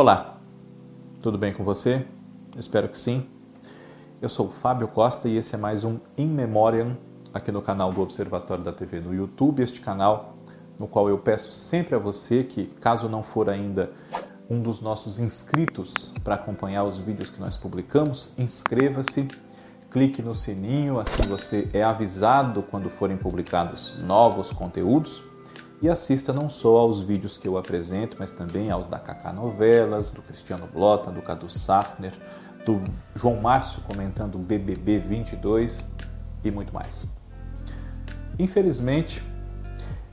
Olá, tudo bem com você? Espero que sim. Eu sou o Fábio Costa e esse é mais um In Memoriam aqui no canal do Observatório da TV no YouTube, este canal no qual eu peço sempre a você que, caso não for ainda um dos nossos inscritos para acompanhar os vídeos que nós publicamos, inscreva-se, clique no sininho, assim você é avisado quando forem publicados novos conteúdos e assista não só aos vídeos que eu apresento, mas também aos da Kaká Novelas, do Cristiano Blota, do Cadu Safner, do João Márcio comentando o BBB 22 e muito mais. Infelizmente,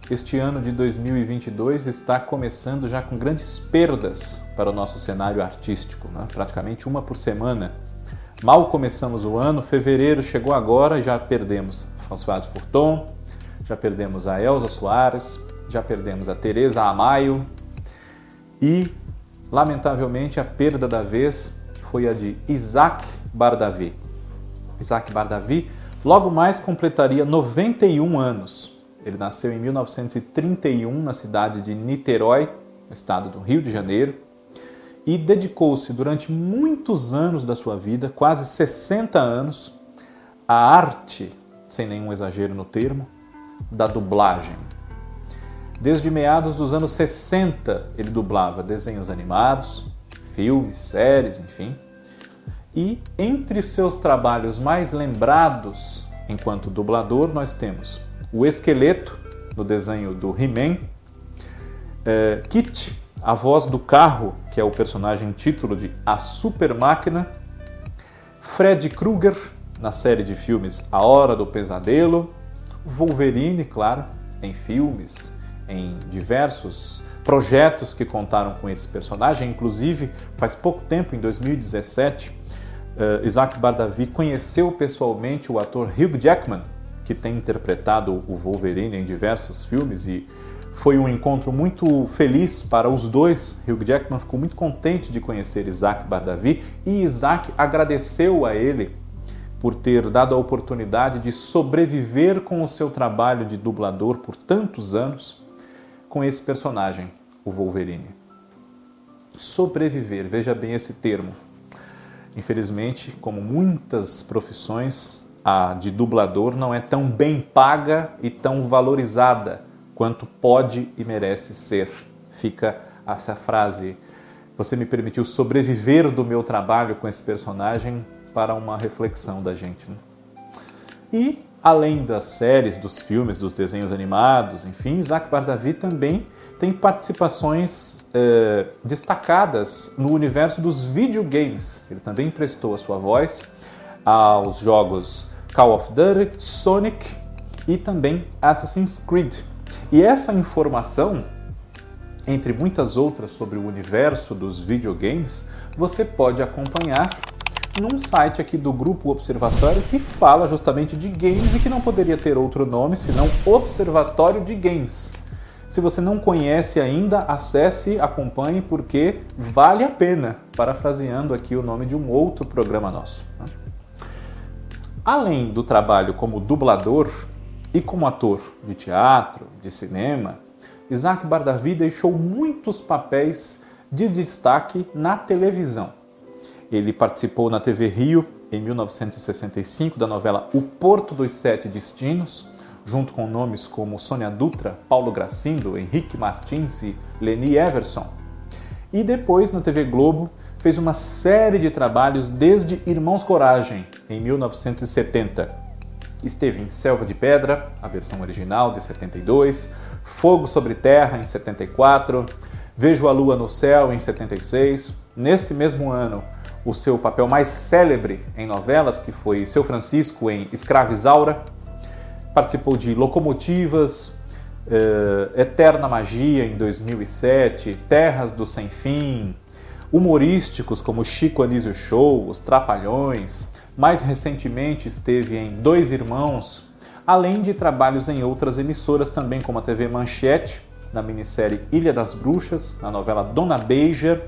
este ano de 2022 está começando já com grandes perdas para o nosso cenário artístico, né? praticamente uma por semana. Mal começamos o ano, fevereiro chegou agora e já perdemos Françoise Furton, já perdemos a Elza Soares, já perdemos a Teresa Amaio e, lamentavelmente, a perda da vez foi a de Isaac Bardavi. Isaac Bardavi logo mais completaria 91 anos. Ele nasceu em 1931 na cidade de Niterói, no estado do Rio de Janeiro, e dedicou-se durante muitos anos da sua vida, quase 60 anos, à arte, sem nenhum exagero no termo, da dublagem. Desde meados dos anos 60, ele dublava desenhos animados, filmes, séries, enfim. E entre os seus trabalhos mais lembrados enquanto dublador, nós temos o Esqueleto, no desenho do He-Man, é, Kit, a voz do carro, que é o personagem título de A Super Máquina, Fred Krueger, na série de filmes A Hora do Pesadelo, Wolverine, claro, em filmes, em diversos projetos que contaram com esse personagem. Inclusive, faz pouco tempo, em 2017, uh, Isaac Bardavi conheceu pessoalmente o ator Hugh Jackman, que tem interpretado o Wolverine em diversos filmes e foi um encontro muito feliz para os dois. Hugh Jackman ficou muito contente de conhecer Isaac Bardavi e Isaac agradeceu a ele por ter dado a oportunidade de sobreviver com o seu trabalho de dublador por tantos anos com esse personagem, o Wolverine. Sobreviver, veja bem esse termo. Infelizmente, como muitas profissões, a de dublador não é tão bem paga e tão valorizada quanto pode e merece ser. Fica essa frase. Você me permitiu sobreviver do meu trabalho com esse personagem para uma reflexão da gente. Né? E Além das séries, dos filmes, dos desenhos animados, enfim, Isaac Bardavi também tem participações eh, destacadas no universo dos videogames. Ele também prestou a sua voz aos jogos Call of Duty, Sonic e também Assassin's Creed. E essa informação, entre muitas outras sobre o universo dos videogames, você pode acompanhar num site aqui do Grupo Observatório que fala justamente de games e que não poderia ter outro nome senão Observatório de Games. Se você não conhece ainda, acesse, acompanhe, porque vale a pena, parafraseando aqui o nome de um outro programa nosso. Né? Além do trabalho como dublador e como ator de teatro, de cinema, Isaac Bardavi deixou muitos papéis de destaque na televisão. Ele participou na TV Rio em 1965 da novela O Porto dos Sete Destinos, junto com nomes como Sônia Dutra, Paulo Gracindo, Henrique Martins e Leni Everson. E depois na TV Globo fez uma série de trabalhos desde Irmãos Coragem, em 1970. Esteve em Selva de Pedra, a versão original de 72, Fogo sobre Terra em 74, Vejo a Lua no Céu em 76. Nesse mesmo ano, o seu papel mais célebre em novelas, que foi Seu Francisco em Escravizaura. Participou de Locomotivas, uh, Eterna Magia em 2007, Terras do Sem Fim, humorísticos como Chico Anísio Show, Os Trapalhões. Mais recentemente esteve em Dois Irmãos, além de trabalhos em outras emissoras também, como a TV Manchete, na minissérie Ilha das Bruxas, na novela Dona Beija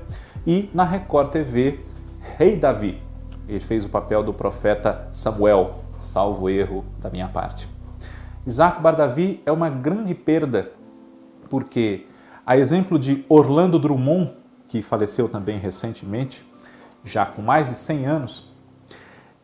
e na Record TV rei Davi. Ele fez o papel do profeta Samuel, salvo erro da minha parte. Isaac Bardavi é uma grande perda, porque, a exemplo de Orlando Drummond, que faleceu também recentemente, já com mais de 100 anos,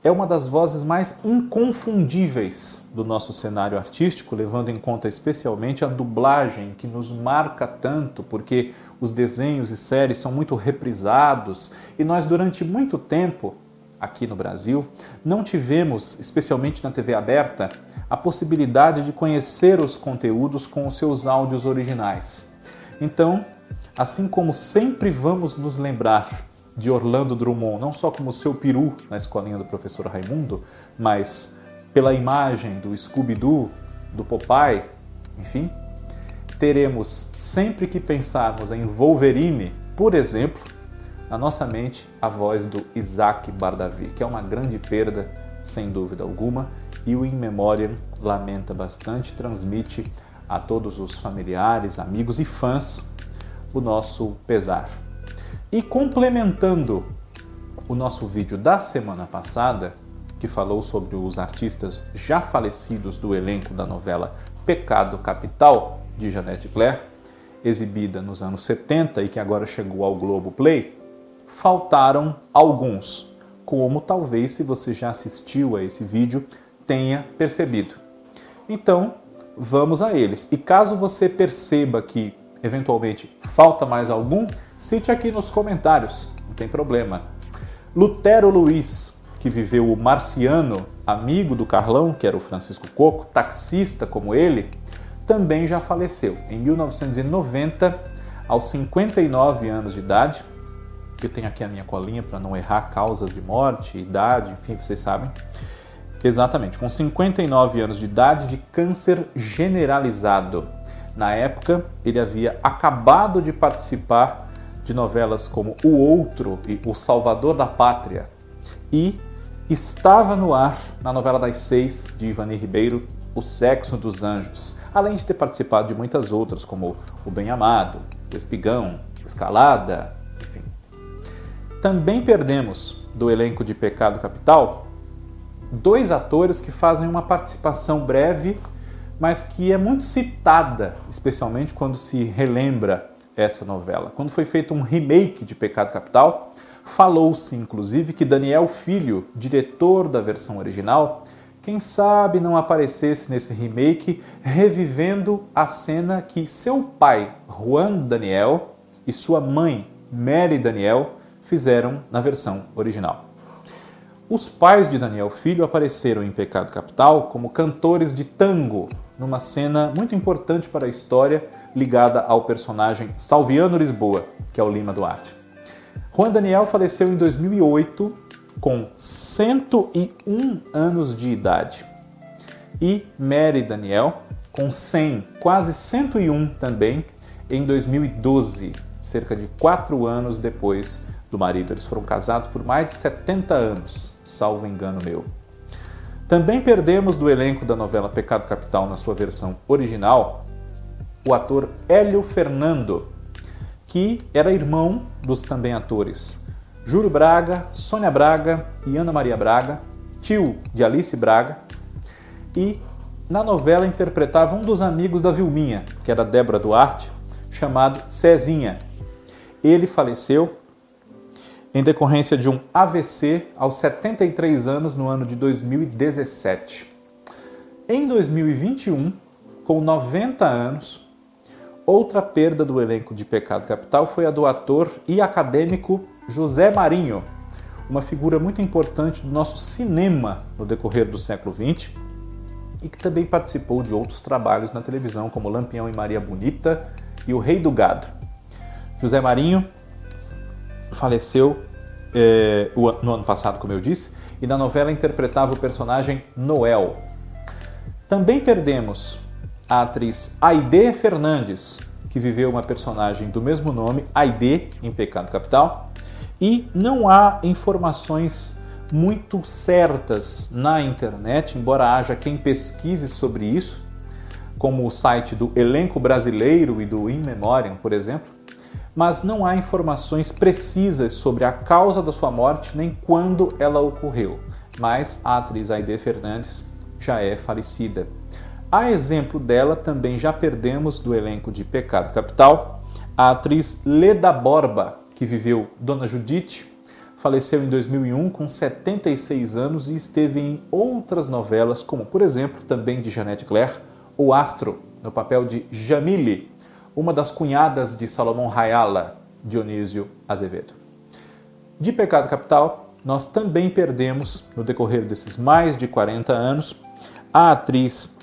é uma das vozes mais inconfundíveis do nosso cenário artístico, levando em conta especialmente a dublagem que nos marca tanto, porque os desenhos e séries são muito reprisados e nós durante muito tempo aqui no Brasil não tivemos, especialmente na TV aberta, a possibilidade de conhecer os conteúdos com os seus áudios originais. Então, assim como sempre vamos nos lembrar de Orlando Drummond, não só como seu peru na escolinha do professor Raimundo, mas pela imagem do Scooby-Doo, do Popeye, enfim, teremos sempre que pensarmos em Wolverine, por exemplo, na nossa mente a voz do Isaac Bardavi, que é uma grande perda, sem dúvida alguma, e o In Memoriam lamenta bastante, transmite a todos os familiares, amigos e fãs o nosso pesar. E complementando o nosso vídeo da semana passada, que falou sobre os artistas já falecidos do elenco da novela Pecado Capital, de Janete Claire, exibida nos anos 70 e que agora chegou ao Globo Play, faltaram alguns, como talvez se você já assistiu a esse vídeo tenha percebido. Então, vamos a eles. E caso você perceba que eventualmente falta mais algum, cite aqui nos comentários, não tem problema. Lutero Luiz, que viveu o Marciano, amigo do Carlão, que era o Francisco Coco, taxista como ele, também já faleceu em 1990, aos 59 anos de idade. Eu tenho aqui a minha colinha para não errar causas de morte, idade, enfim, vocês sabem. Exatamente, com 59 anos de idade de câncer generalizado. Na época, ele havia acabado de participar de novelas como O Outro e O Salvador da Pátria e estava no ar na novela das seis de Ivani Ribeiro, O Sexo dos Anjos, além de ter participado de muitas outras como O Bem Amado, Espigão, Escalada, enfim. Também perdemos do elenco de Pecado Capital dois atores que fazem uma participação breve mas que é muito citada, especialmente quando se relembra essa novela. Quando foi feito um remake de Pecado Capital, falou-se inclusive que Daniel Filho, diretor da versão original, quem sabe não aparecesse nesse remake revivendo a cena que seu pai, Juan Daniel, e sua mãe, Mary Daniel, fizeram na versão original. Os pais de Daniel Filho apareceram em Pecado Capital como cantores de tango numa cena muito importante para a história ligada ao personagem Salviano Lisboa, que é o Lima Duarte. Juan Daniel faleceu em 2008 com 101 anos de idade. E Mary Daniel com 100, quase 101 também, em 2012, cerca de quatro anos depois do marido. Eles foram casados por mais de 70 anos, salvo engano meu. Também perdemos do elenco da novela Pecado Capital na sua versão original o ator Hélio Fernando, que era irmão dos também atores Júlio Braga, Sônia Braga e Ana Maria Braga, tio de Alice Braga, e na novela interpretava um dos amigos da Vilminha, que era Débora Duarte, chamado Cezinha. Ele faleceu em decorrência de um AVC aos 73 anos no ano de 2017. Em 2021, com 90 anos, outra perda do elenco de Pecado Capital foi a do ator e acadêmico José Marinho, uma figura muito importante do nosso cinema no decorrer do século XX e que também participou de outros trabalhos na televisão, como Lampião e Maria Bonita e O Rei do Gado. José Marinho faleceu é, no ano passado, como eu disse, e na novela interpretava o personagem Noel. Também perdemos a atriz Aide Fernandes, que viveu uma personagem do mesmo nome, Aide, em Pecado Capital, e não há informações muito certas na internet, embora haja quem pesquise sobre isso, como o site do Elenco Brasileiro e do In Memoriam, por exemplo, mas não há informações precisas sobre a causa da sua morte nem quando ela ocorreu. Mas a atriz Aide Fernandes já é falecida. A exemplo dela, também já perdemos do elenco de Pecado Capital a atriz Leda Borba, que viveu Dona Judite, faleceu em 2001 com 76 anos e esteve em outras novelas, como por exemplo também de Jeanette Claire, O Astro, no papel de Jamile, uma das cunhadas de Salomão Rayala, Dionísio Azevedo. De Pecado Capital, nós também perdemos, no decorrer desses mais de 40 anos, a atriz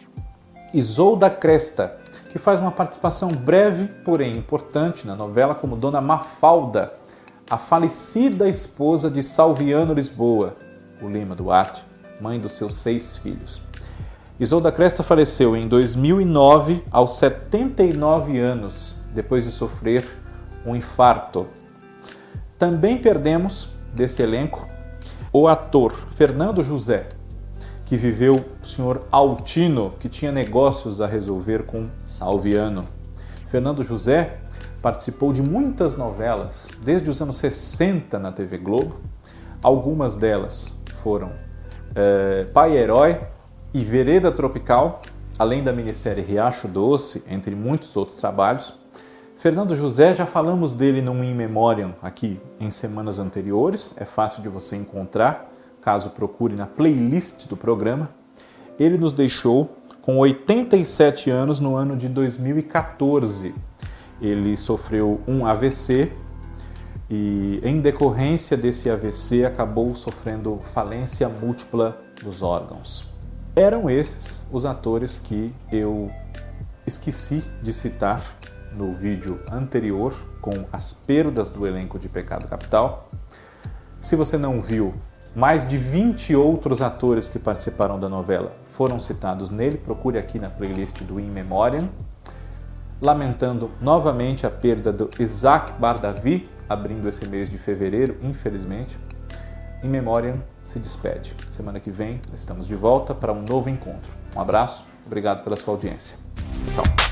Isolda Cresta, que faz uma participação breve, porém importante na novela como Dona Mafalda, a falecida esposa de Salviano Lisboa, o Lima Duarte, mãe dos seus seis filhos. Isolda Cresta faleceu em 2009, aos 79 anos, depois de sofrer um infarto. Também perdemos desse elenco o ator Fernando José, que viveu o senhor Altino, que tinha negócios a resolver com Salviano. Fernando José participou de muitas novelas, desde os anos 60 na TV Globo. Algumas delas foram é, Pai Herói, e Vereda Tropical, além da minissérie Riacho Doce, entre muitos outros trabalhos. Fernando José, já falamos dele num In Memoriam aqui em semanas anteriores, é fácil de você encontrar, caso procure na playlist do programa. Ele nos deixou com 87 anos no ano de 2014. Ele sofreu um AVC e, em decorrência desse AVC, acabou sofrendo falência múltipla dos órgãos. Eram esses os atores que eu esqueci de citar no vídeo anterior com as perdas do elenco de Pecado Capital. Se você não viu, mais de 20 outros atores que participaram da novela foram citados nele, procure aqui na playlist do In Memoriam. Lamentando novamente a perda do Isaac Bardavi, abrindo esse mês de fevereiro, infelizmente. In Memoriam se despede. Semana que vem estamos de volta para um novo encontro. Um abraço, obrigado pela sua audiência. Tchau.